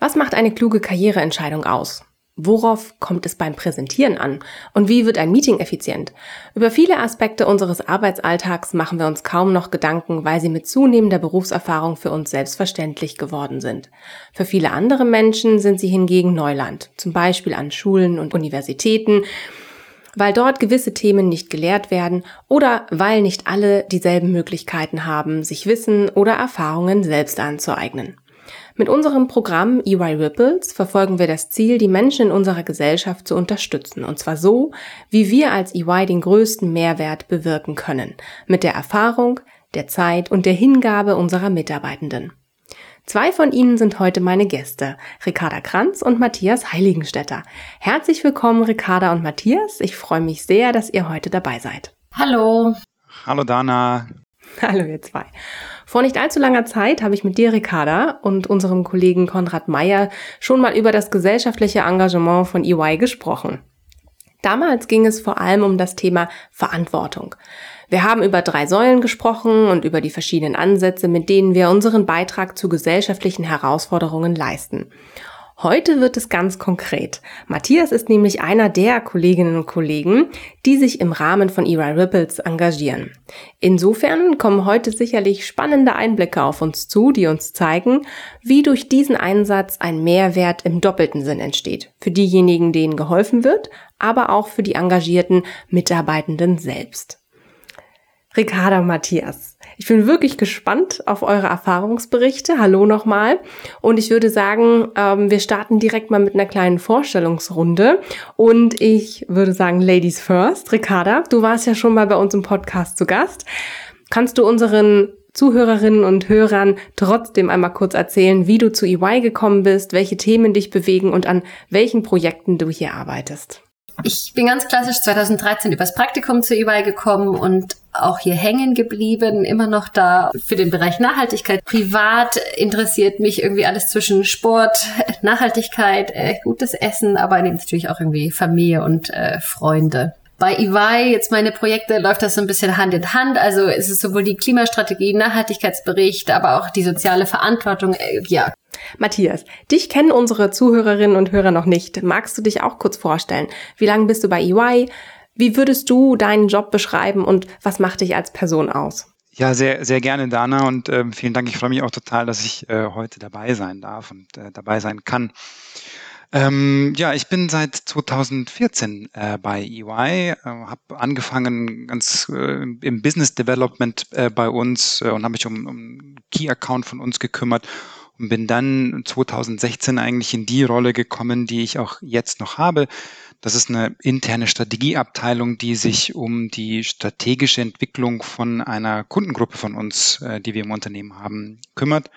Was macht eine kluge Karriereentscheidung aus? Worauf kommt es beim Präsentieren an? Und wie wird ein Meeting effizient? Über viele Aspekte unseres Arbeitsalltags machen wir uns kaum noch Gedanken, weil sie mit zunehmender Berufserfahrung für uns selbstverständlich geworden sind. Für viele andere Menschen sind sie hingegen Neuland, zum Beispiel an Schulen und Universitäten, weil dort gewisse Themen nicht gelehrt werden oder weil nicht alle dieselben Möglichkeiten haben, sich Wissen oder Erfahrungen selbst anzueignen. Mit unserem Programm EY Ripples verfolgen wir das Ziel, die Menschen in unserer Gesellschaft zu unterstützen. Und zwar so, wie wir als EY den größten Mehrwert bewirken können. Mit der Erfahrung, der Zeit und der Hingabe unserer Mitarbeitenden. Zwei von ihnen sind heute meine Gäste, Ricarda Kranz und Matthias Heiligenstädter. Herzlich willkommen, Ricarda und Matthias. Ich freue mich sehr, dass ihr heute dabei seid. Hallo. Hallo Dana. Hallo ihr zwei. Vor nicht allzu langer Zeit habe ich mit dir, Ricarda, und unserem Kollegen Konrad Meyer schon mal über das gesellschaftliche Engagement von EY gesprochen. Damals ging es vor allem um das Thema Verantwortung. Wir haben über drei Säulen gesprochen und über die verschiedenen Ansätze, mit denen wir unseren Beitrag zu gesellschaftlichen Herausforderungen leisten. Heute wird es ganz konkret. Matthias ist nämlich einer der Kolleginnen und Kollegen, die sich im Rahmen von EY Ripples engagieren. Insofern kommen heute sicherlich spannende Einblicke auf uns zu, die uns zeigen, wie durch diesen Einsatz ein Mehrwert im doppelten Sinn entsteht. Für diejenigen, denen geholfen wird, aber auch für die engagierten Mitarbeitenden selbst. Ricarda Matthias. Ich bin wirklich gespannt auf eure Erfahrungsberichte. Hallo nochmal. Und ich würde sagen, ähm, wir starten direkt mal mit einer kleinen Vorstellungsrunde. Und ich würde sagen, Ladies first. Ricarda, du warst ja schon mal bei uns im Podcast zu Gast. Kannst du unseren Zuhörerinnen und Hörern trotzdem einmal kurz erzählen, wie du zu EY gekommen bist, welche Themen dich bewegen und an welchen Projekten du hier arbeitest? Ich bin ganz klassisch 2013 übers Praktikum zu EY gekommen und auch hier hängen geblieben, immer noch da für den Bereich Nachhaltigkeit. Privat interessiert mich irgendwie alles zwischen Sport, Nachhaltigkeit, äh, gutes Essen, aber natürlich auch irgendwie Familie und äh, Freunde. Bei EY, jetzt meine Projekte, läuft das so ein bisschen Hand in Hand. Also es ist sowohl die Klimastrategie, Nachhaltigkeitsbericht, aber auch die soziale Verantwortung. Äh, ja, Matthias, dich kennen unsere Zuhörerinnen und Hörer noch nicht. Magst du dich auch kurz vorstellen? Wie lange bist du bei EY? Wie würdest du deinen Job beschreiben und was macht dich als Person aus? Ja, sehr, sehr gerne, Dana, und äh, vielen Dank. Ich freue mich auch total, dass ich äh, heute dabei sein darf und äh, dabei sein kann. Ähm, ja, ich bin seit 2014 äh, bei EY, äh, habe angefangen ganz äh, im Business Development äh, bei uns äh, und habe mich um, um Key Account von uns gekümmert und bin dann 2016 eigentlich in die Rolle gekommen, die ich auch jetzt noch habe. Das ist eine interne Strategieabteilung, die sich um die strategische Entwicklung von einer Kundengruppe von uns, äh, die wir im Unternehmen haben, kümmert.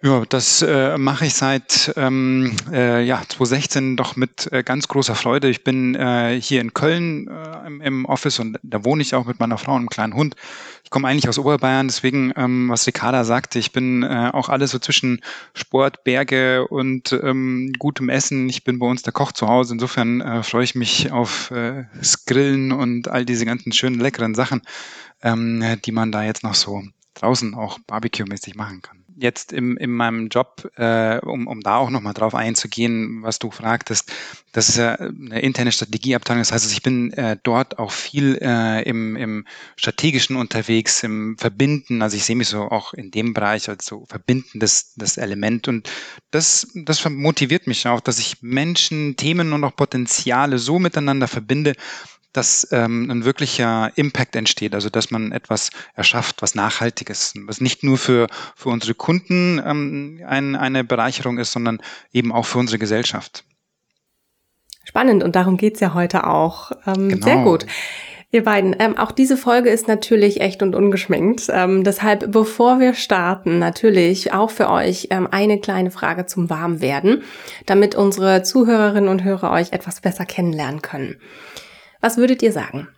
Ja, das äh, mache ich seit ähm, äh, ja, 2016 doch mit äh, ganz großer Freude. Ich bin äh, hier in Köln äh, im, im Office und da wohne ich auch mit meiner Frau und einem kleinen Hund. Ich komme eigentlich aus Oberbayern, deswegen, ähm, was Ricarda sagte, ich bin äh, auch alles so zwischen Sport, Berge und ähm, gutem Essen. Ich bin bei uns der Koch zu Hause. Insofern äh, freue ich mich auf äh, Grillen und all diese ganzen schönen, leckeren Sachen, ähm, die man da jetzt noch so draußen auch barbecue-mäßig machen kann jetzt im, in meinem Job, äh, um, um da auch nochmal drauf einzugehen, was du fragtest, das ist ja eine interne Strategieabteilung. Das heißt, ich bin äh, dort auch viel äh, im, im Strategischen unterwegs, im Verbinden. Also ich sehe mich so auch in dem Bereich als so verbindendes das Element. Und das, das motiviert mich auch, dass ich Menschen, Themen und auch Potenziale so miteinander verbinde, dass ähm, ein wirklicher Impact entsteht, also dass man etwas erschafft, was nachhaltiges, was nicht nur für, für unsere Kunden ähm, ein, eine Bereicherung ist, sondern eben auch für unsere Gesellschaft. Spannend und darum geht's ja heute auch. Ähm, genau. Sehr gut. Ihr beiden, ähm, auch diese Folge ist natürlich echt und ungeschminkt. Ähm, deshalb, bevor wir starten, natürlich auch für euch ähm, eine kleine Frage zum Warmwerden, damit unsere Zuhörerinnen und Hörer euch etwas besser kennenlernen können. Was würdet ihr sagen?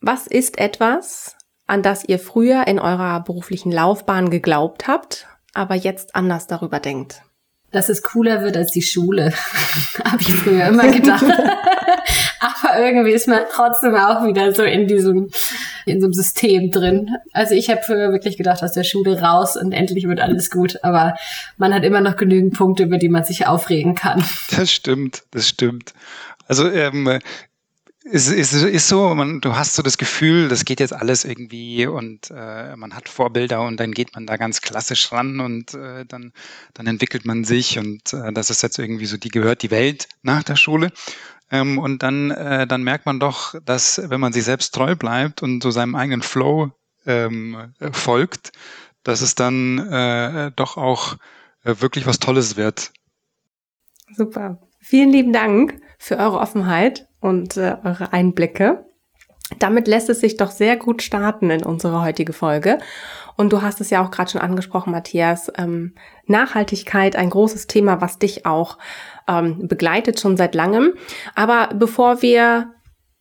Was ist etwas, an das ihr früher in eurer beruflichen Laufbahn geglaubt habt, aber jetzt anders darüber denkt? dass es cooler wird als die Schule. Habe ich früher immer gedacht. Aber irgendwie ist man trotzdem auch wieder so in diesem, in so einem System drin. Also ich habe früher wirklich gedacht, aus der Schule raus und endlich wird alles gut. Aber man hat immer noch genügend Punkte, über die man sich aufregen kann. Das stimmt, das stimmt. Also ähm, es ist, ist so, man, du hast so das Gefühl, das geht jetzt alles irgendwie und äh, man hat Vorbilder und dann geht man da ganz klassisch ran und äh, dann, dann entwickelt man sich und äh, das ist jetzt irgendwie so, die gehört die Welt nach der Schule. Ähm, und dann, äh, dann merkt man doch, dass wenn man sich selbst treu bleibt und so seinem eigenen Flow ähm, folgt, dass es dann äh, doch auch äh, wirklich was Tolles wird. Super. Vielen lieben Dank für eure Offenheit und äh, eure Einblicke. Damit lässt es sich doch sehr gut starten in unsere heutige Folge. Und du hast es ja auch gerade schon angesprochen, Matthias. Ähm, Nachhaltigkeit, ein großes Thema, was dich auch ähm, begleitet schon seit langem. Aber bevor wir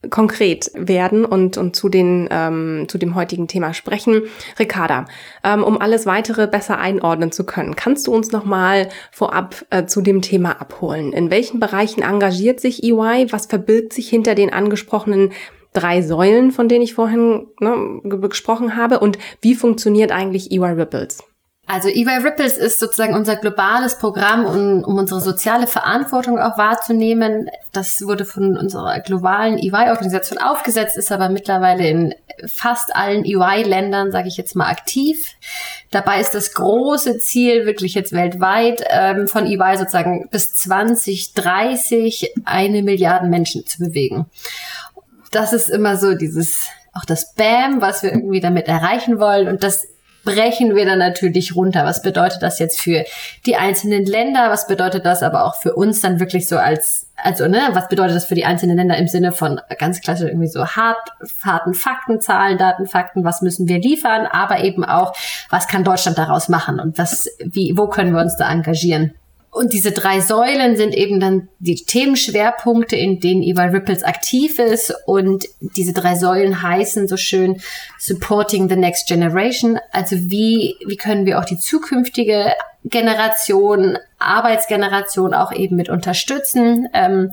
konkret werden und, und zu, den, ähm, zu dem heutigen Thema sprechen. Ricarda, ähm, um alles weitere besser einordnen zu können, kannst du uns nochmal vorab äh, zu dem Thema abholen? In welchen Bereichen engagiert sich EY? Was verbirgt sich hinter den angesprochenen drei Säulen, von denen ich vorhin ne, gesprochen habe? Und wie funktioniert eigentlich EY Ripples? Also EY Ripples ist sozusagen unser globales Programm, um, um, unsere soziale Verantwortung auch wahrzunehmen. Das wurde von unserer globalen EY-Organisation aufgesetzt, ist aber mittlerweile in fast allen EY-Ländern, sage ich jetzt mal, aktiv. Dabei ist das große Ziel wirklich jetzt weltweit ähm, von EY sozusagen bis 2030 eine Milliarde Menschen zu bewegen. Das ist immer so dieses auch das BAM, was wir irgendwie damit erreichen wollen. Und das brechen wir dann natürlich runter. Was bedeutet das jetzt für die einzelnen Länder? Was bedeutet das aber auch für uns dann wirklich so als, also, ne, was bedeutet das für die einzelnen Länder im Sinne von ganz klassisch irgendwie so hart, harten Fakten, Zahlen, Daten, Fakten, was müssen wir liefern, aber eben auch, was kann Deutschland daraus machen und was, wie, wo können wir uns da engagieren? Und diese drei Säulen sind eben dann die Themenschwerpunkte, in denen EY Ripples aktiv ist. Und diese drei Säulen heißen so schön Supporting the Next Generation. Also wie, wie können wir auch die zukünftige Generation, Arbeitsgeneration auch eben mit unterstützen. Ähm,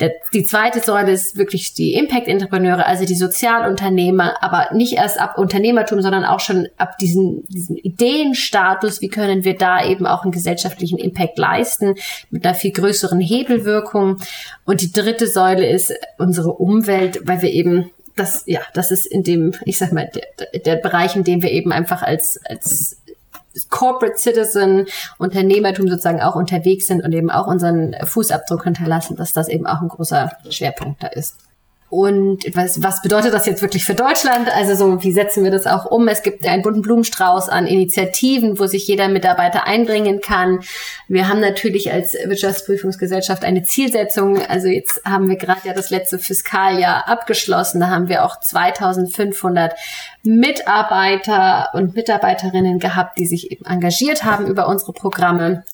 der, die zweite Säule ist wirklich die Impact-Entrepreneure, also die Sozialunternehmer, aber nicht erst ab Unternehmertum, sondern auch schon ab diesen, diesen Ideenstatus, wie können wir da eben auch einen gesellschaftlichen Impact leisten mit einer viel größeren Hebelwirkung. Und die dritte Säule ist unsere Umwelt, weil wir eben das, ja, das ist in dem, ich sag mal, der, der Bereich, in dem wir eben einfach als, als Corporate Citizen, Unternehmertum sozusagen auch unterwegs sind und eben auch unseren Fußabdruck hinterlassen, dass das eben auch ein großer Schwerpunkt da ist. Und was, was bedeutet das jetzt wirklich für Deutschland? Also so, wie setzen wir das auch um? Es gibt einen bunten Blumenstrauß an Initiativen, wo sich jeder Mitarbeiter einbringen kann. Wir haben natürlich als Wirtschaftsprüfungsgesellschaft eine Zielsetzung. Also jetzt haben wir gerade ja das letzte Fiskaljahr abgeschlossen. Da haben wir auch 2500 Mitarbeiter und Mitarbeiterinnen gehabt, die sich eben engagiert haben über unsere Programme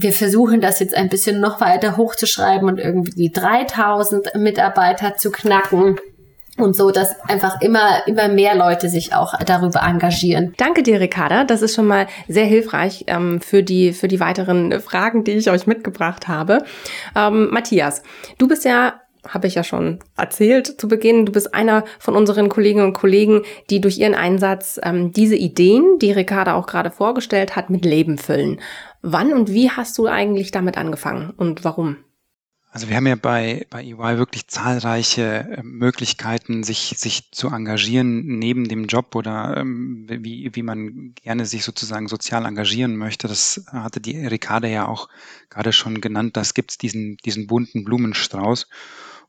wir versuchen das jetzt ein bisschen noch weiter hochzuschreiben und irgendwie die 3000 Mitarbeiter zu knacken. Und so, dass einfach immer, immer mehr Leute sich auch darüber engagieren. Danke dir, Ricarda. Das ist schon mal sehr hilfreich ähm, für, die, für die weiteren Fragen, die ich euch mitgebracht habe. Ähm, Matthias, du bist ja habe ich ja schon erzählt zu Beginn. Du bist einer von unseren Kolleginnen und Kollegen, die durch ihren Einsatz ähm, diese Ideen, die Ricarda auch gerade vorgestellt hat, mit Leben füllen. Wann und wie hast du eigentlich damit angefangen und warum? Also wir haben ja bei, bei EY wirklich zahlreiche äh, Möglichkeiten, sich, sich zu engagieren neben dem Job oder ähm, wie, wie man gerne sich sozusagen sozial engagieren möchte. Das hatte die Ricarda ja auch gerade schon genannt. Das gibt's diesen, diesen bunten Blumenstrauß.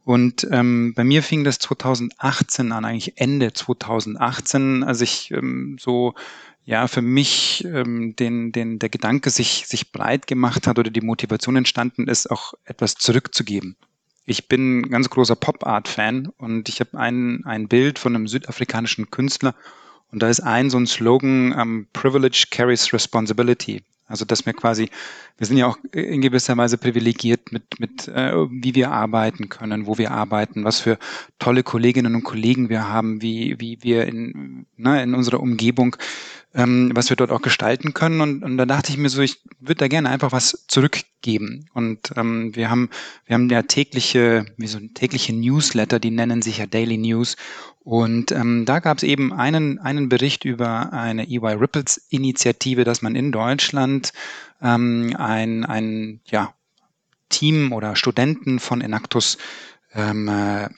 Und ähm, bei mir fing das 2018 an, eigentlich Ende 2018, als ich ähm, so ja für mich ähm, den, den, der Gedanke sich, sich breit gemacht hat oder die Motivation entstanden ist, auch etwas zurückzugeben ich bin ein ganz großer Pop-Art-Fan und ich habe ein, ein Bild von einem südafrikanischen Künstler und da ist ein so ein Slogan, ähm, Privilege carries responsibility. Also dass wir quasi, wir sind ja auch in gewisser Weise privilegiert mit, mit äh, wie wir arbeiten können, wo wir arbeiten, was für tolle Kolleginnen und Kollegen wir haben, wie, wie wir in, ne, in unserer Umgebung ähm, was wir dort auch gestalten können. Und, und da dachte ich mir so, ich würde da gerne einfach was zurückgeben. Und ähm, wir haben, wir haben ja tägliche, wie so tägliche Newsletter, die nennen sich ja Daily News. Und ähm, da gab es eben einen, einen Bericht über eine EY Ripples Initiative, dass man in Deutschland ähm, ein, ein ja, Team oder Studenten von Enactus ähm, äh,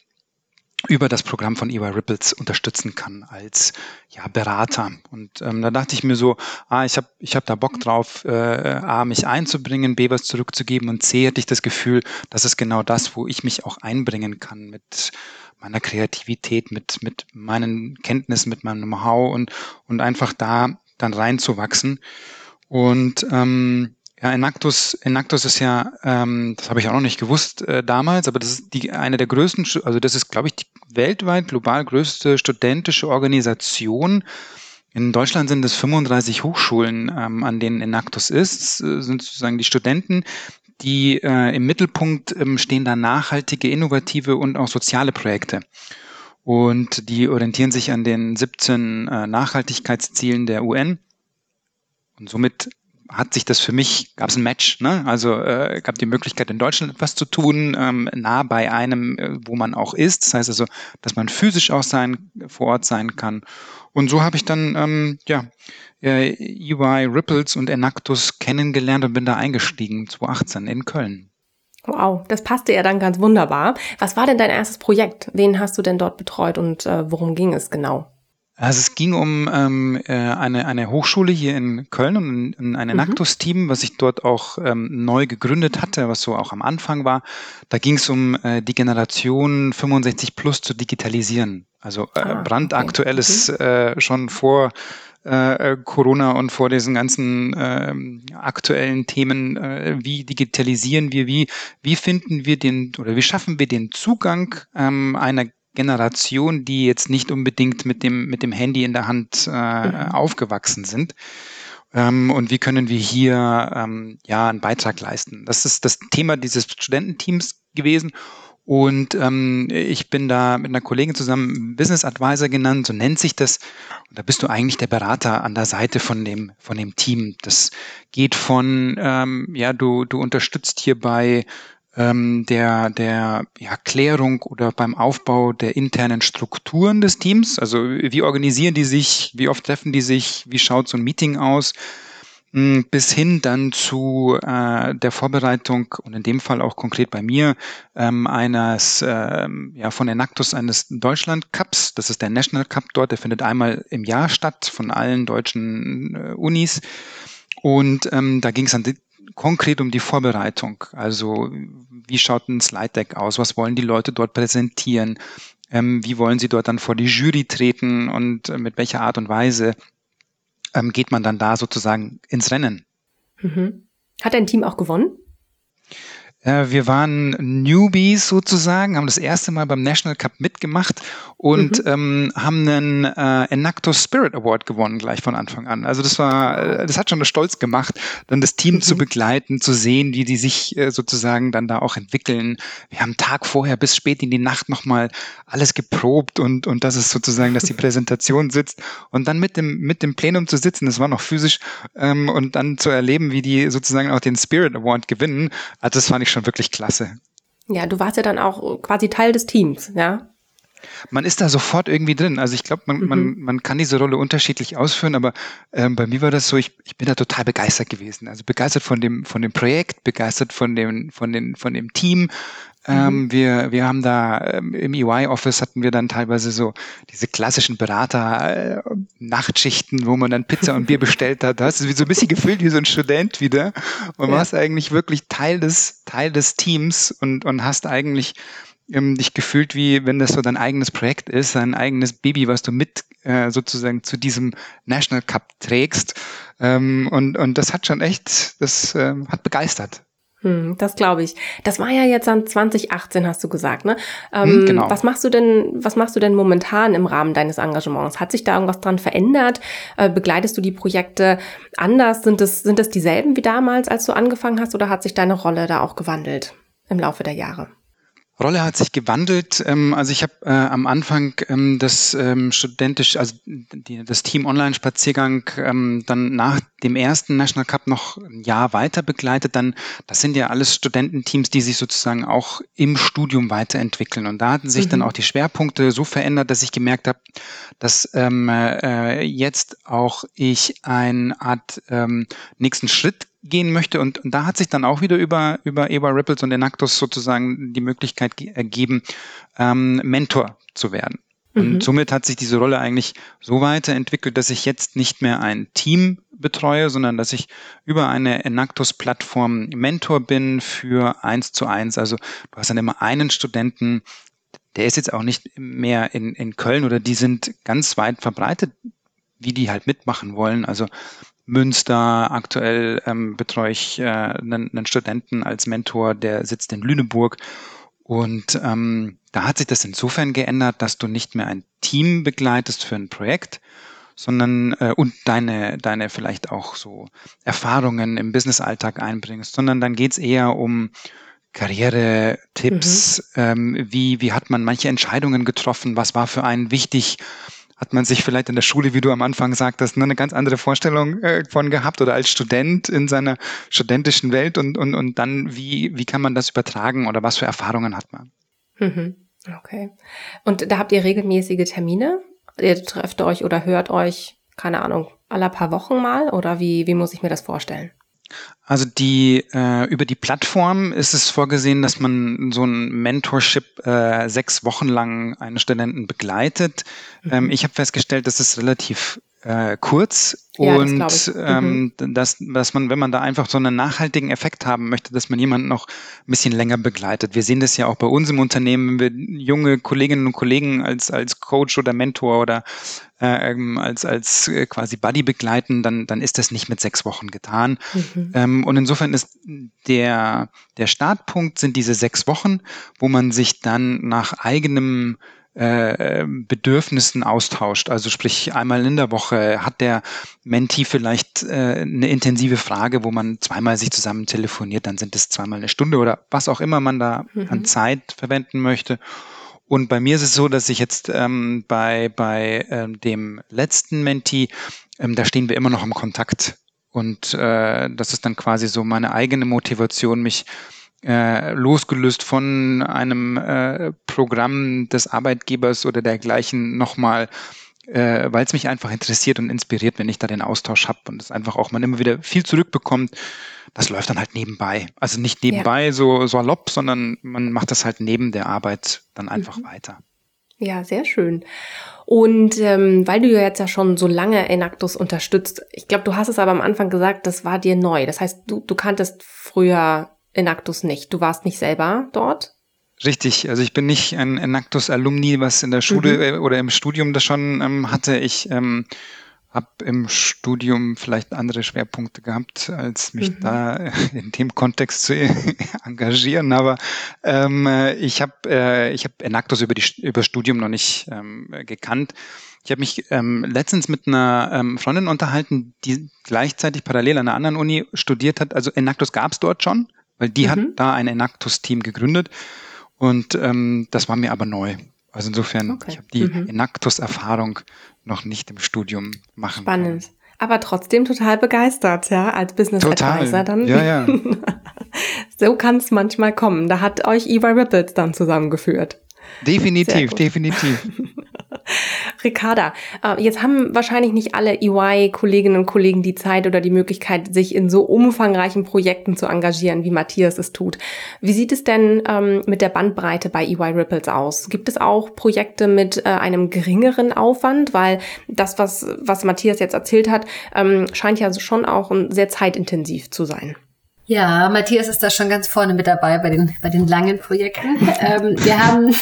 über das Programm von EY Ripples unterstützen kann als ja, Berater. Und ähm, da dachte ich mir so, ah, ich habe ich hab da Bock drauf, äh, A, mich einzubringen, B, was zurückzugeben und C, hatte ich das Gefühl, das ist genau das, wo ich mich auch einbringen kann mit meiner Kreativität, mit, mit meinen Kenntnissen, mit meinem Know-how und, und einfach da dann reinzuwachsen. Und ähm, ja, Enactus, Enactus ist ja, ähm, das habe ich auch noch nicht gewusst äh, damals, aber das ist die, eine der größten, also das ist, glaube ich, die weltweit global größte studentische Organisation. In Deutschland sind es 35 Hochschulen, ähm, an denen Enactus ist. Das äh, sind sozusagen die Studenten, die äh, im Mittelpunkt ähm, stehen da nachhaltige, innovative und auch soziale Projekte. Und die orientieren sich an den 17 äh, Nachhaltigkeitszielen der UN. Und somit hat sich das für mich, gab es ein Match, ne? Also äh, gab die Möglichkeit in Deutschland etwas zu tun, ähm, nah bei einem, äh, wo man auch ist. Das heißt also, dass man physisch auch sein, vor Ort sein kann. Und so habe ich dann ähm, ja äh, EY Ripples und Enactus kennengelernt und bin da eingestiegen 2018 in Köln. Wow, das passte ja dann ganz wunderbar. Was war denn dein erstes Projekt? Wen hast du denn dort betreut und äh, worum ging es genau? Also es ging um ähm, äh, eine, eine Hochschule hier in Köln und ein, ein Enactus-Team, was ich dort auch ähm, neu gegründet hatte, was so auch am Anfang war. Da ging es um äh, die Generation 65 plus zu digitalisieren. Also äh, ah, brandaktuelles okay. mhm. äh, schon vor äh, Corona und vor diesen ganzen äh, aktuellen Themen, äh, wie digitalisieren wir, wie, wie finden wir den oder wie schaffen wir den Zugang ähm, einer Generation, die jetzt nicht unbedingt mit dem, mit dem Handy in der Hand äh, mhm. aufgewachsen sind. Ähm, und wie können wir hier ähm, ja einen Beitrag leisten? Das ist das Thema dieses Studententeams gewesen. Und ähm, ich bin da mit einer Kollegin zusammen Business Advisor genannt, so nennt sich das. Und da bist du eigentlich der Berater an der Seite von dem, von dem Team. Das geht von, ähm, ja, du, du unterstützt hierbei ähm, der, der ja, Klärung oder beim Aufbau der internen Strukturen des Teams. Also wie organisieren die sich, wie oft treffen die sich, wie schaut so ein Meeting aus, hm, bis hin dann zu äh, der Vorbereitung und in dem Fall auch konkret bei mir ähm, eines ähm, ja von Enactus eines Deutschland Cups. Das ist der National Cup dort. Der findet einmal im Jahr statt von allen deutschen äh, Unis. Und ähm, da ging es dann konkret um die Vorbereitung. Also wie schaut ein Slide Deck aus? Was wollen die Leute dort präsentieren? Ähm, wie wollen sie dort dann vor die Jury treten und äh, mit welcher Art und Weise ähm, geht man dann da sozusagen ins Rennen? Mhm. Hat dein Team auch gewonnen? Äh, wir waren Newbies sozusagen, haben das erste Mal beim National Cup mitgemacht und mhm. ähm, haben einen äh, Enactus Spirit Award gewonnen gleich von Anfang an. Also das war, äh, das hat schon stolz gemacht, dann das Team mhm. zu begleiten, zu sehen, wie die sich äh, sozusagen dann da auch entwickeln. Wir haben Tag vorher bis spät in die Nacht nochmal alles geprobt und und das ist sozusagen, dass die Präsentation sitzt und dann mit dem mit dem Plenum zu sitzen, das war noch physisch ähm, und dann zu erleben, wie die sozusagen auch den Spirit Award gewinnen. Also das fand ich schon wirklich klasse. Ja, du warst ja dann auch quasi Teil des Teams, ja? Man ist da sofort irgendwie drin. Also ich glaube, man, mhm. man, man kann diese Rolle unterschiedlich ausführen, aber ähm, bei mir war das so, ich, ich bin da total begeistert gewesen. Also begeistert von dem, von dem Projekt, begeistert von dem, von den, von dem Team, ähm, mhm. wir, wir haben da ähm, im EY-Office hatten wir dann teilweise so diese klassischen Berater-Nachtschichten, äh, wo man dann Pizza und Bier bestellt hat. Da hast du so ein bisschen gefühlt wie so ein Student wieder und ja. warst eigentlich wirklich Teil des, Teil des Teams und, und hast eigentlich ähm, dich gefühlt wie, wenn das so dein eigenes Projekt ist, dein eigenes Baby, was du mit äh, sozusagen zu diesem National Cup trägst. Ähm, und, und das hat schon echt, das äh, hat begeistert. Hm, das glaube ich. Das war ja jetzt dann 2018, hast du gesagt, ne? Ähm, hm, genau. Was machst du denn, was machst du denn momentan im Rahmen deines Engagements? Hat sich da irgendwas dran verändert? Äh, begleitest du die Projekte anders? Sind es, sind es dieselben wie damals, als du angefangen hast, oder hat sich deine Rolle da auch gewandelt im Laufe der Jahre? Rolle hat sich gewandelt. Ähm, also ich habe äh, am Anfang ähm, das ähm, studentisch, also die, das Team Online-Spaziergang ähm, dann nach dem ersten National Cup noch ein Jahr weiter begleitet. Dann, das sind ja alles Studententeams, die sich sozusagen auch im Studium weiterentwickeln. Und da hatten sich mhm. dann auch die Schwerpunkte so verändert, dass ich gemerkt habe, dass ähm, äh, jetzt auch ich eine Art ähm, nächsten Schritt gehen möchte. Und, und da hat sich dann auch wieder über, über Ewa Ripples und Enactus sozusagen die Möglichkeit ergeben, ähm, Mentor zu werden. Und mhm. somit hat sich diese Rolle eigentlich so weiterentwickelt, dass ich jetzt nicht mehr ein Team betreue, sondern dass ich über eine Enactus-Plattform Mentor bin für eins zu eins. Also du hast dann immer einen Studenten, der ist jetzt auch nicht mehr in, in Köln oder die sind ganz weit verbreitet, wie die halt mitmachen wollen. Also Münster. Aktuell ähm, betreue ich äh, einen, einen Studenten als Mentor, der sitzt in Lüneburg. Und ähm, da hat sich das insofern geändert, dass du nicht mehr ein Team begleitest für ein Projekt, sondern äh, und deine, deine vielleicht auch so Erfahrungen im Businessalltag einbringst, sondern dann geht's eher um Karriere-Tipps, mhm. ähm, wie, wie hat man manche Entscheidungen getroffen, was war für einen wichtig, hat man sich vielleicht in der Schule, wie du am Anfang sagtest, nur eine ganz andere Vorstellung äh, von gehabt oder als Student in seiner studentischen Welt und, und, und dann, wie, wie kann man das übertragen oder was für Erfahrungen hat man? Mhm. Okay. Und da habt ihr regelmäßige Termine? Ihr trefft euch oder hört euch, keine Ahnung, aller paar Wochen mal oder wie, wie muss ich mir das vorstellen? Also die äh, über die Plattform ist es vorgesehen, dass man so ein Mentorship äh, sechs Wochen lang einen Studenten begleitet. Mhm. Ähm, ich habe festgestellt, das ist relativ äh, kurz ja, und das ähm, mhm. dass, dass man, wenn man da einfach so einen nachhaltigen Effekt haben möchte, dass man jemanden noch ein bisschen länger begleitet. Wir sehen das ja auch bei uns im Unternehmen, wenn wir junge Kolleginnen und Kollegen als, als Coach oder Mentor oder äh, ähm, als, als äh, quasi Buddy begleiten, dann, dann ist das nicht mit sechs Wochen getan. Mhm. Ähm, und insofern ist der, der Startpunkt sind diese sechs Wochen, wo man sich dann nach eigenem äh, Bedürfnissen austauscht. Also sprich, einmal in der Woche hat der Menti vielleicht äh, eine intensive Frage, wo man zweimal sich zusammen telefoniert, dann sind es zweimal eine Stunde oder was auch immer man da mhm. an Zeit verwenden möchte. Und bei mir ist es so, dass ich jetzt ähm, bei, bei ähm, dem letzten Menti, ähm, da stehen wir immer noch im Kontakt. Und äh, das ist dann quasi so meine eigene Motivation, mich äh, losgelöst von einem äh, Programm des Arbeitgebers oder dergleichen nochmal, äh, weil es mich einfach interessiert und inspiriert, wenn ich da den Austausch habe und es einfach auch man immer wieder viel zurückbekommt. Das läuft dann halt nebenbei. Also nicht nebenbei ja. so salopp, sondern man macht das halt neben der Arbeit dann einfach mhm. weiter. Ja, sehr schön. Und ähm, weil du ja jetzt ja schon so lange Enactus unterstützt, ich glaube, du hast es aber am Anfang gesagt, das war dir neu. Das heißt, du, du kanntest früher Enactus nicht. Du warst nicht selber dort? Richtig, also ich bin nicht ein Enactus-Alumni, was in der Schule mhm. Äh, oder im Studium das schon ähm, hatte. Ich ähm, habe im Studium vielleicht andere Schwerpunkte gehabt, als mich mhm. da in dem Kontext zu engagieren. Aber ähm, ich habe äh, ich hab Enactus über die über Studium noch nicht ähm, gekannt. Ich habe mich ähm, letztens mit einer ähm, Freundin unterhalten, die gleichzeitig parallel an einer anderen Uni studiert hat. Also Enactus gab es dort schon, weil die mhm. hat da ein Enactus-Team gegründet und ähm, das war mir aber neu. Also insofern, okay. ich habe die mhm. Enactus-Erfahrung noch nicht im Studium machen Spannend. Können. Aber trotzdem total begeistert, ja, als Business total. Advisor dann. Ja, ja. so kann es manchmal kommen. Da hat euch Eva Ripples dann zusammengeführt. Definitiv, definitiv. Ricarda, äh, jetzt haben wahrscheinlich nicht alle EY-Kolleginnen und Kollegen die Zeit oder die Möglichkeit, sich in so umfangreichen Projekten zu engagieren, wie Matthias es tut. Wie sieht es denn ähm, mit der Bandbreite bei EY Ripples aus? Gibt es auch Projekte mit äh, einem geringeren Aufwand? Weil das, was, was Matthias jetzt erzählt hat, ähm, scheint ja schon auch sehr zeitintensiv zu sein. Ja, Matthias ist da schon ganz vorne mit dabei bei den, bei den langen Projekten. ähm, wir haben,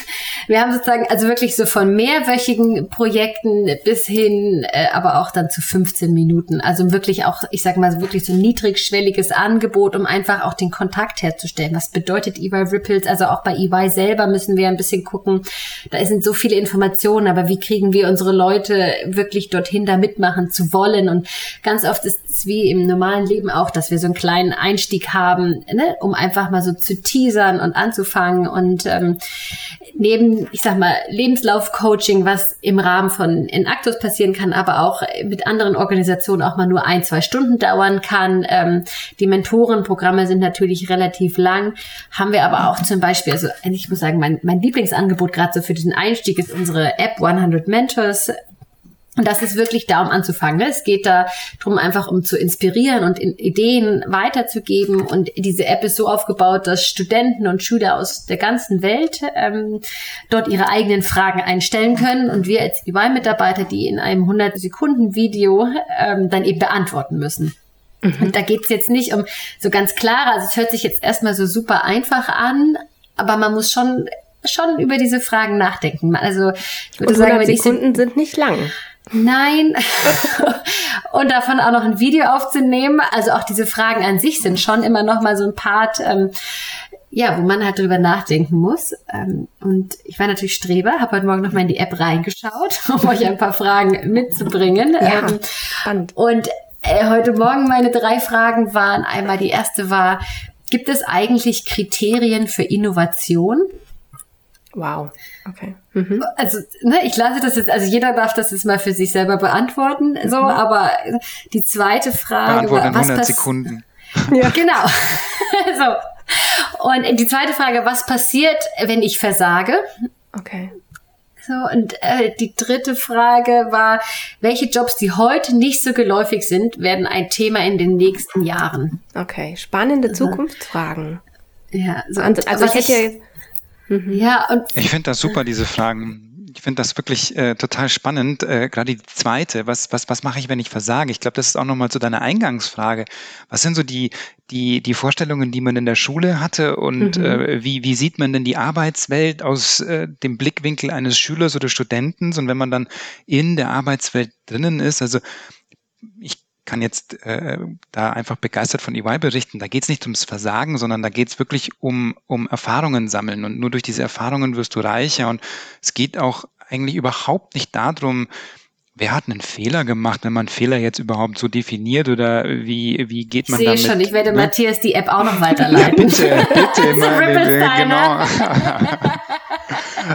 wir haben sozusagen also wirklich so von mehrwöchigen Projekten bis hin, äh, aber auch dann zu 15 Minuten. Also wirklich auch, ich sage mal, wirklich so niedrigschwelliges Angebot, um einfach auch den Kontakt herzustellen. Was bedeutet EY Ripples? Also auch bei EY selber müssen wir ein bisschen gucken. Da sind so viele Informationen, aber wie kriegen wir unsere Leute wirklich dorthin, da mitmachen zu wollen? Und ganz oft ist es wie im normalen Leben auch, dass wir so einen kleinen Einstieg Einstieg haben, ne, um einfach mal so zu teasern und anzufangen und ähm, neben, ich sag mal, Lebenslauf-Coaching, was im Rahmen von Inactus passieren kann, aber auch mit anderen Organisationen auch mal nur ein, zwei Stunden dauern kann. Ähm, die Mentorenprogramme sind natürlich relativ lang, haben wir aber auch zum Beispiel, also ich muss sagen, mein, mein Lieblingsangebot gerade so für diesen Einstieg ist unsere App 100 Mentors und das ist wirklich da, um anzufangen. Es geht da drum einfach um zu inspirieren und Ideen weiterzugeben. Und diese App ist so aufgebaut, dass Studenten und Schüler aus der ganzen Welt ähm, dort ihre eigenen Fragen einstellen können. Und wir als EY-Mitarbeiter, die in einem 100-Sekunden-Video ähm, dann eben beantworten müssen. Mhm. Und da geht's jetzt nicht um so ganz klare, also es hört sich jetzt erstmal so super einfach an, aber man muss schon schon über diese Fragen nachdenken. Also ich würde und sagen, Sekunden sind nicht lang. Nein. und davon auch noch ein Video aufzunehmen. Also auch diese Fragen an sich sind schon immer noch mal so ein Part, ähm, ja, wo man halt drüber nachdenken muss. Ähm, und ich war natürlich Streber, habe heute Morgen noch mal in die App reingeschaut, um euch ein paar Fragen mitzubringen. Ja, ähm, spannend. Und äh, heute Morgen meine drei Fragen waren einmal, die erste war, gibt es eigentlich Kriterien für Innovation? Wow, okay. Mhm. Also, ne, ich lasse das jetzt, also jeder darf das jetzt mal für sich selber beantworten, so, mhm. aber die zweite Frage. Beantworten in 100 Sekunden. Ja. Genau. so. Und die zweite Frage, was passiert, wenn ich versage? Okay. So, und äh, die dritte Frage war, welche Jobs, die heute nicht so geläufig sind, werden ein Thema in den nächsten Jahren? Okay, spannende Zukunftsfragen. Ja, so, also, also ich hätte ja jetzt Mhm. Ja, und ich finde das super, diese Fragen. Ich finde das wirklich äh, total spannend. Äh, Gerade die zweite, was, was, was mache ich, wenn ich versage? Ich glaube, das ist auch nochmal zu deiner Eingangsfrage. Was sind so die, die, die Vorstellungen, die man in der Schule hatte und mhm. äh, wie, wie sieht man denn die Arbeitswelt aus äh, dem Blickwinkel eines Schülers oder Studenten? Und wenn man dann in der Arbeitswelt drinnen ist, also ich kann jetzt äh, da einfach begeistert von EY berichten. Da geht es nicht ums Versagen, sondern da geht es wirklich um, um Erfahrungen sammeln. Und nur durch diese Erfahrungen wirst du reicher. Und es geht auch eigentlich überhaupt nicht darum, Wer hat einen Fehler gemacht, wenn man Fehler jetzt überhaupt so definiert oder wie, wie geht man ich damit? Sehe schon, ich werde ne? Matthias die App auch noch weiterleiten. ja, bitte, bitte, meine, genau.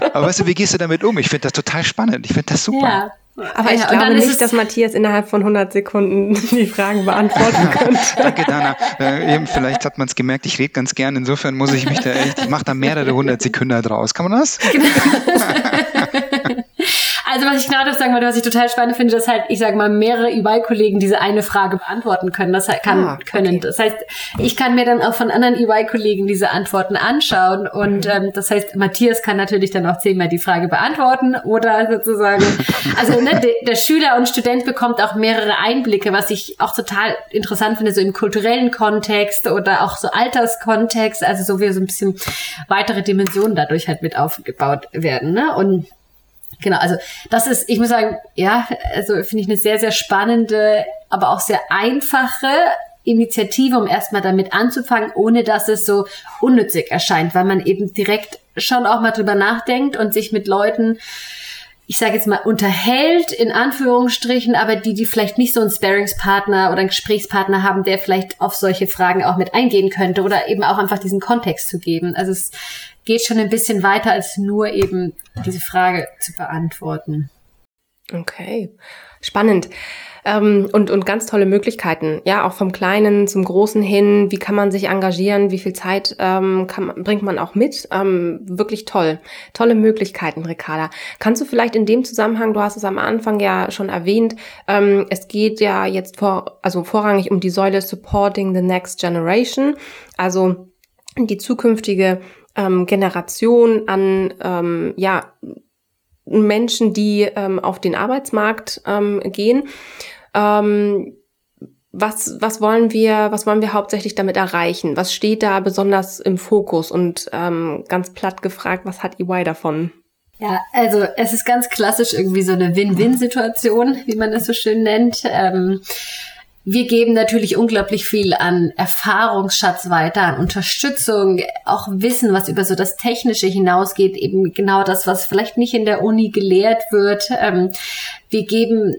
Aber weißt du, wie gehst du damit um? Ich finde das total spannend. Ich finde das super. Ja. Aber ich glaube nicht, dass Matthias innerhalb von 100 Sekunden die Fragen beantworten könnte. Danke, Dana. Äh, eben, vielleicht hat man es gemerkt, ich rede ganz gern. Insofern muss ich mich da echt, ich mache da mehrere 100 Sekunden draus. Kann man das? Genau. Also was ich gerade sagen wollte, was ich total spannend finde, dass halt, ich sage mal, mehrere EY-Kollegen diese eine Frage beantworten können. Das kann, ah, okay. können. Das heißt, ich kann mir dann auch von anderen EY-Kollegen diese Antworten anschauen. Und mhm. ähm, das heißt, Matthias kann natürlich dann auch zehnmal die Frage beantworten oder sozusagen, also ne, der, der Schüler und Student bekommt auch mehrere Einblicke, was ich auch total interessant finde, so im kulturellen Kontext oder auch so Alterskontext, also so wie so ein bisschen weitere Dimensionen dadurch halt mit aufgebaut werden. Ne? Und Genau, also das ist, ich muss sagen, ja, also finde ich eine sehr, sehr spannende, aber auch sehr einfache Initiative, um erstmal damit anzufangen, ohne dass es so unnützig erscheint, weil man eben direkt schon auch mal drüber nachdenkt und sich mit Leuten, ich sage jetzt mal, unterhält, in Anführungsstrichen, aber die, die vielleicht nicht so einen Sparingspartner oder einen Gesprächspartner haben, der vielleicht auf solche Fragen auch mit eingehen könnte oder eben auch einfach diesen Kontext zu geben. Also es geht schon ein bisschen weiter als nur eben diese Frage zu beantworten. Okay, spannend. Ähm, und, und ganz tolle Möglichkeiten. Ja, auch vom Kleinen zum Großen hin. Wie kann man sich engagieren? Wie viel Zeit ähm, kann, bringt man auch mit? Ähm, wirklich toll. Tolle Möglichkeiten, Ricarda. Kannst du vielleicht in dem Zusammenhang, du hast es am Anfang ja schon erwähnt, ähm, es geht ja jetzt vor, also vorrangig um die Säule Supporting the Next Generation. Also die zukünftige ähm, Generation an ähm, ja, Menschen, die ähm, auf den Arbeitsmarkt ähm, gehen. Ähm, was, was wollen wir, was wollen wir hauptsächlich damit erreichen? Was steht da besonders im Fokus? Und ähm, ganz platt gefragt, was hat EY davon? Ja, also es ist ganz klassisch irgendwie so eine Win-Win-Situation, wie man es so schön nennt. Ähm, wir geben natürlich unglaublich viel an Erfahrungsschatz weiter, an Unterstützung, auch Wissen, was über so das Technische hinausgeht, eben genau das, was vielleicht nicht in der Uni gelehrt wird. Ähm, wir geben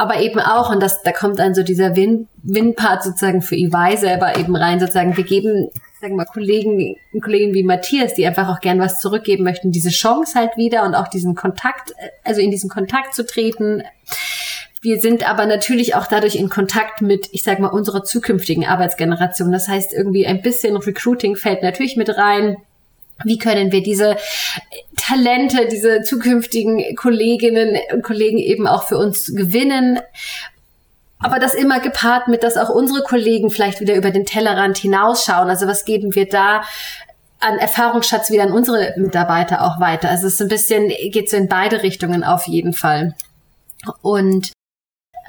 aber eben auch, und das, da kommt dann so dieser Win-Part sozusagen für EY selber eben rein, sozusagen, wir geben, sagen wir mal, Kollegen, Kollegen wie Matthias, die einfach auch gern was zurückgeben möchten, diese Chance halt wieder und auch diesen Kontakt, also in diesen Kontakt zu treten. Wir sind aber natürlich auch dadurch in Kontakt mit, ich sag mal, unserer zukünftigen Arbeitsgeneration. Das heißt, irgendwie ein bisschen Recruiting fällt natürlich mit rein wie können wir diese Talente, diese zukünftigen Kolleginnen und Kollegen eben auch für uns gewinnen? Aber das immer gepaart mit, dass auch unsere Kollegen vielleicht wieder über den Tellerrand hinausschauen. Also was geben wir da an Erfahrungsschatz wieder an unsere Mitarbeiter auch weiter? Also es ist ein bisschen, geht so in beide Richtungen auf jeden Fall. Und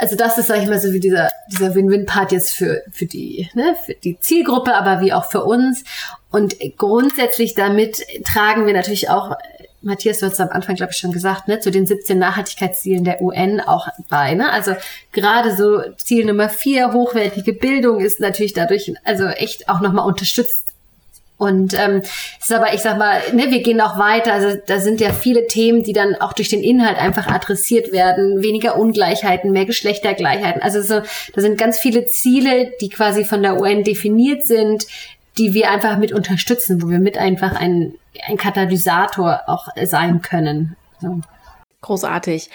also das ist, sag ich mal, so wie dieser, dieser Win-Win-Part jetzt für, für die, ne, für die Zielgruppe, aber wie auch für uns. Und grundsätzlich damit tragen wir natürlich auch, Matthias, du hast am Anfang, glaube ich, schon gesagt, ne, zu den 17 Nachhaltigkeitszielen der UN auch bei. Ne? Also gerade so Ziel Nummer vier, hochwertige Bildung, ist natürlich dadurch also echt auch nochmal unterstützt und ähm, ist aber, ich sag mal, ne, wir gehen auch weiter. Also da sind ja viele Themen, die dann auch durch den Inhalt einfach adressiert werden. Weniger Ungleichheiten, mehr Geschlechtergleichheiten. Also so, da sind ganz viele Ziele, die quasi von der UN definiert sind, die wir einfach mit unterstützen, wo wir mit einfach ein, ein Katalysator auch sein können. So. Großartig.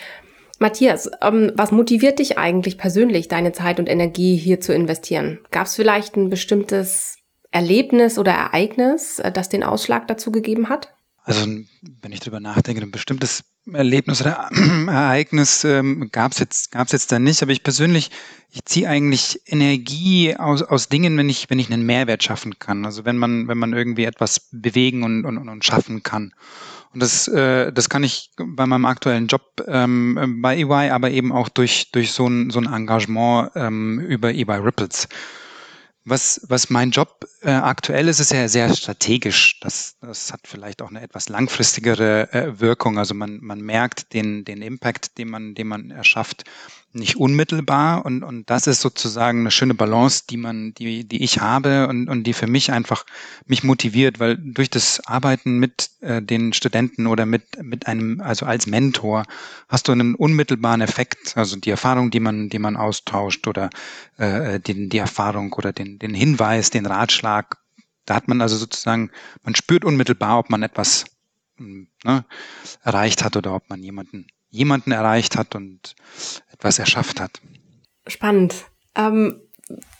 Matthias, ähm, was motiviert dich eigentlich persönlich, deine Zeit und Energie hier zu investieren? Gab es vielleicht ein bestimmtes Erlebnis oder Ereignis, äh, das den Ausschlag dazu gegeben hat? Also wenn ich drüber nachdenke, ein bestimmtes Erlebnis oder Ereignis ähm, gab es jetzt gab's jetzt da nicht, aber ich persönlich, ich ziehe eigentlich Energie aus, aus Dingen, wenn ich wenn ich einen Mehrwert schaffen kann. Also wenn man wenn man irgendwie etwas bewegen und, und, und schaffen kann. Und das äh, das kann ich bei meinem aktuellen Job ähm, bei EY, aber eben auch durch durch so ein so ein Engagement ähm, über EY Ripples. Was, was mein Job äh, aktuell ist, ist ja sehr strategisch. Das, das hat vielleicht auch eine etwas langfristigere äh, Wirkung. Also man, man merkt den, den Impact, den man, den man erschafft, nicht unmittelbar und, und das ist sozusagen eine schöne Balance, die man, die, die ich habe und, und die für mich einfach mich motiviert, weil durch das Arbeiten mit äh, den Studenten oder mit, mit einem, also als Mentor, hast du einen unmittelbaren Effekt, also die Erfahrung, die man, die man austauscht oder äh, den, die Erfahrung oder den, den Hinweis, den Ratschlag, da hat man also sozusagen, man spürt unmittelbar, ob man etwas hm, ne, erreicht hat oder ob man jemanden jemanden erreicht hat und etwas erschafft hat. Spannend. Ähm,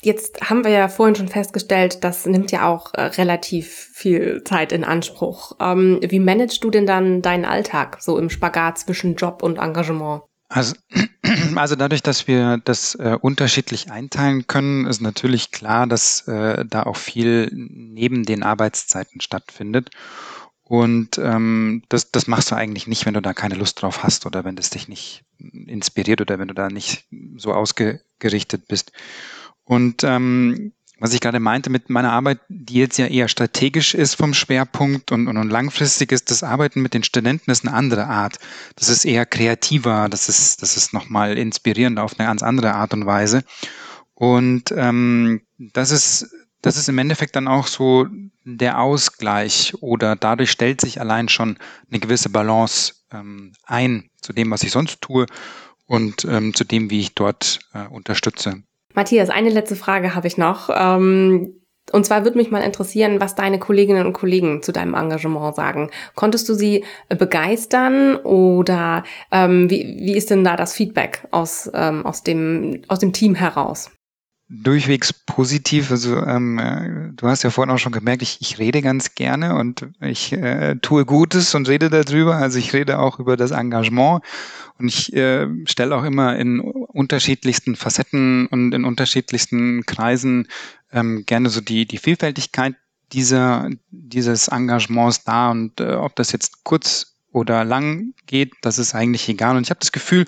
jetzt haben wir ja vorhin schon festgestellt, das nimmt ja auch äh, relativ viel Zeit in Anspruch. Ähm, wie managst du denn dann deinen Alltag so im Spagat zwischen Job und Engagement? Also, also dadurch, dass wir das äh, unterschiedlich einteilen können, ist natürlich klar, dass äh, da auch viel neben den Arbeitszeiten stattfindet. Und ähm, das, das machst du eigentlich nicht, wenn du da keine Lust drauf hast oder wenn das dich nicht inspiriert oder wenn du da nicht so ausgerichtet bist. Und ähm, was ich gerade meinte mit meiner Arbeit, die jetzt ja eher strategisch ist vom Schwerpunkt und, und, und langfristig ist, das Arbeiten mit den Studenten ist eine andere Art. Das ist eher kreativer, das ist, das ist nochmal inspirierender auf eine ganz andere Art und Weise. Und ähm, das ist das ist im Endeffekt dann auch so der Ausgleich oder dadurch stellt sich allein schon eine gewisse Balance ähm, ein zu dem, was ich sonst tue und ähm, zu dem, wie ich dort äh, unterstütze. Matthias, eine letzte Frage habe ich noch. Ähm und zwar würde mich mal interessieren, was deine Kolleginnen und Kollegen zu deinem Engagement sagen. Konntest du sie begeistern oder ähm, wie, wie ist denn da das Feedback aus, ähm, aus, dem, aus dem Team heraus? Durchwegs positiv. Also ähm, äh, du hast ja vorhin auch schon gemerkt, ich, ich rede ganz gerne und ich äh, tue Gutes und rede darüber. Also ich rede auch über das Engagement und ich äh, stelle auch immer in unterschiedlichsten Facetten und in unterschiedlichsten Kreisen ähm, gerne so die, die Vielfältigkeit dieser, dieses Engagements dar und äh, ob das jetzt kurz oder lang geht, das ist eigentlich egal. Und ich habe das Gefühl,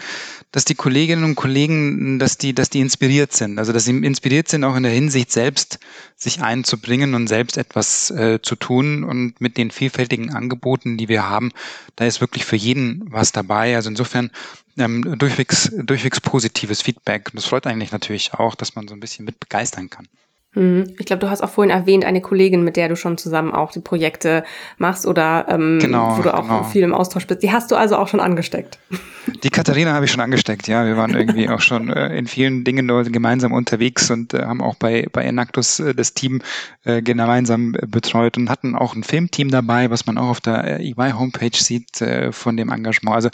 dass die Kolleginnen und Kollegen, dass die, dass die inspiriert sind. Also dass sie inspiriert sind, auch in der Hinsicht selbst sich einzubringen und selbst etwas äh, zu tun. Und mit den vielfältigen Angeboten, die wir haben, da ist wirklich für jeden was dabei. Also insofern ähm, durchwegs, durchwegs positives Feedback. Und das freut eigentlich natürlich auch, dass man so ein bisschen mit begeistern kann. Mhm. Ich glaube, du hast auch vorhin erwähnt, eine Kollegin, mit der du schon zusammen auch die Projekte machst oder ähm, genau, wo du auch genau. viel im Austausch bist. Die hast du also auch schon angesteckt. Die Katharina habe ich schon angesteckt, ja. Wir waren irgendwie auch schon äh, in vielen Dingen gemeinsam unterwegs und äh, haben auch bei, bei Enactus äh, das Team äh, gemeinsam betreut und hatten auch ein Filmteam dabei, was man auch auf der EY-Homepage sieht äh, von dem Engagement. Also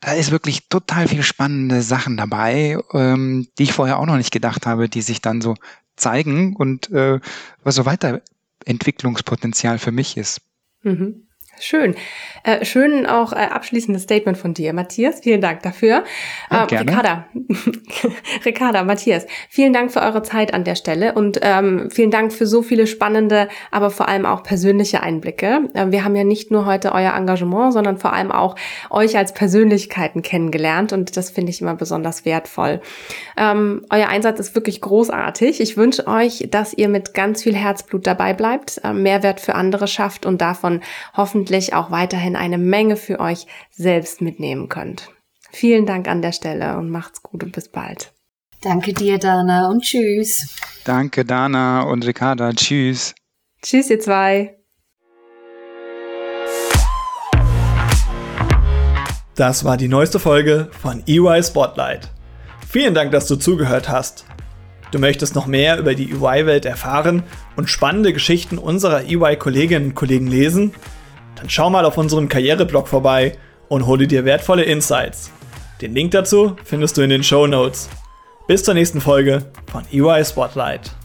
da ist wirklich total viel spannende Sachen dabei, ähm, die ich vorher auch noch nicht gedacht habe, die sich dann so zeigen und äh, was so Weiterentwicklungspotenzial für mich ist. Mhm. Schön. Äh, schön auch äh, abschließendes Statement von dir, Matthias. Vielen Dank dafür. Ja, äh, Ricarda, Ricarda, Matthias, vielen Dank für eure Zeit an der Stelle und ähm, vielen Dank für so viele spannende, aber vor allem auch persönliche Einblicke. Äh, wir haben ja nicht nur heute euer Engagement, sondern vor allem auch euch als Persönlichkeiten kennengelernt und das finde ich immer besonders wertvoll. Ähm, euer Einsatz ist wirklich großartig. Ich wünsche euch, dass ihr mit ganz viel Herzblut dabei bleibt, äh, Mehrwert für andere schafft und davon hoffentlich hoffentlich auch weiterhin eine Menge für euch selbst mitnehmen könnt. Vielen Dank an der Stelle und macht's gut und bis bald. Danke dir, Dana, und tschüss. Danke, Dana und Ricarda. Tschüss. Tschüss, ihr zwei. Das war die neueste Folge von EY Spotlight. Vielen Dank, dass du zugehört hast. Du möchtest noch mehr über die EY-Welt erfahren und spannende Geschichten unserer EY-Kolleginnen und Kollegen lesen? Dann schau mal auf unserem Karriereblog vorbei und hole dir wertvolle Insights. Den Link dazu findest du in den Show Notes. Bis zur nächsten Folge von EY Spotlight.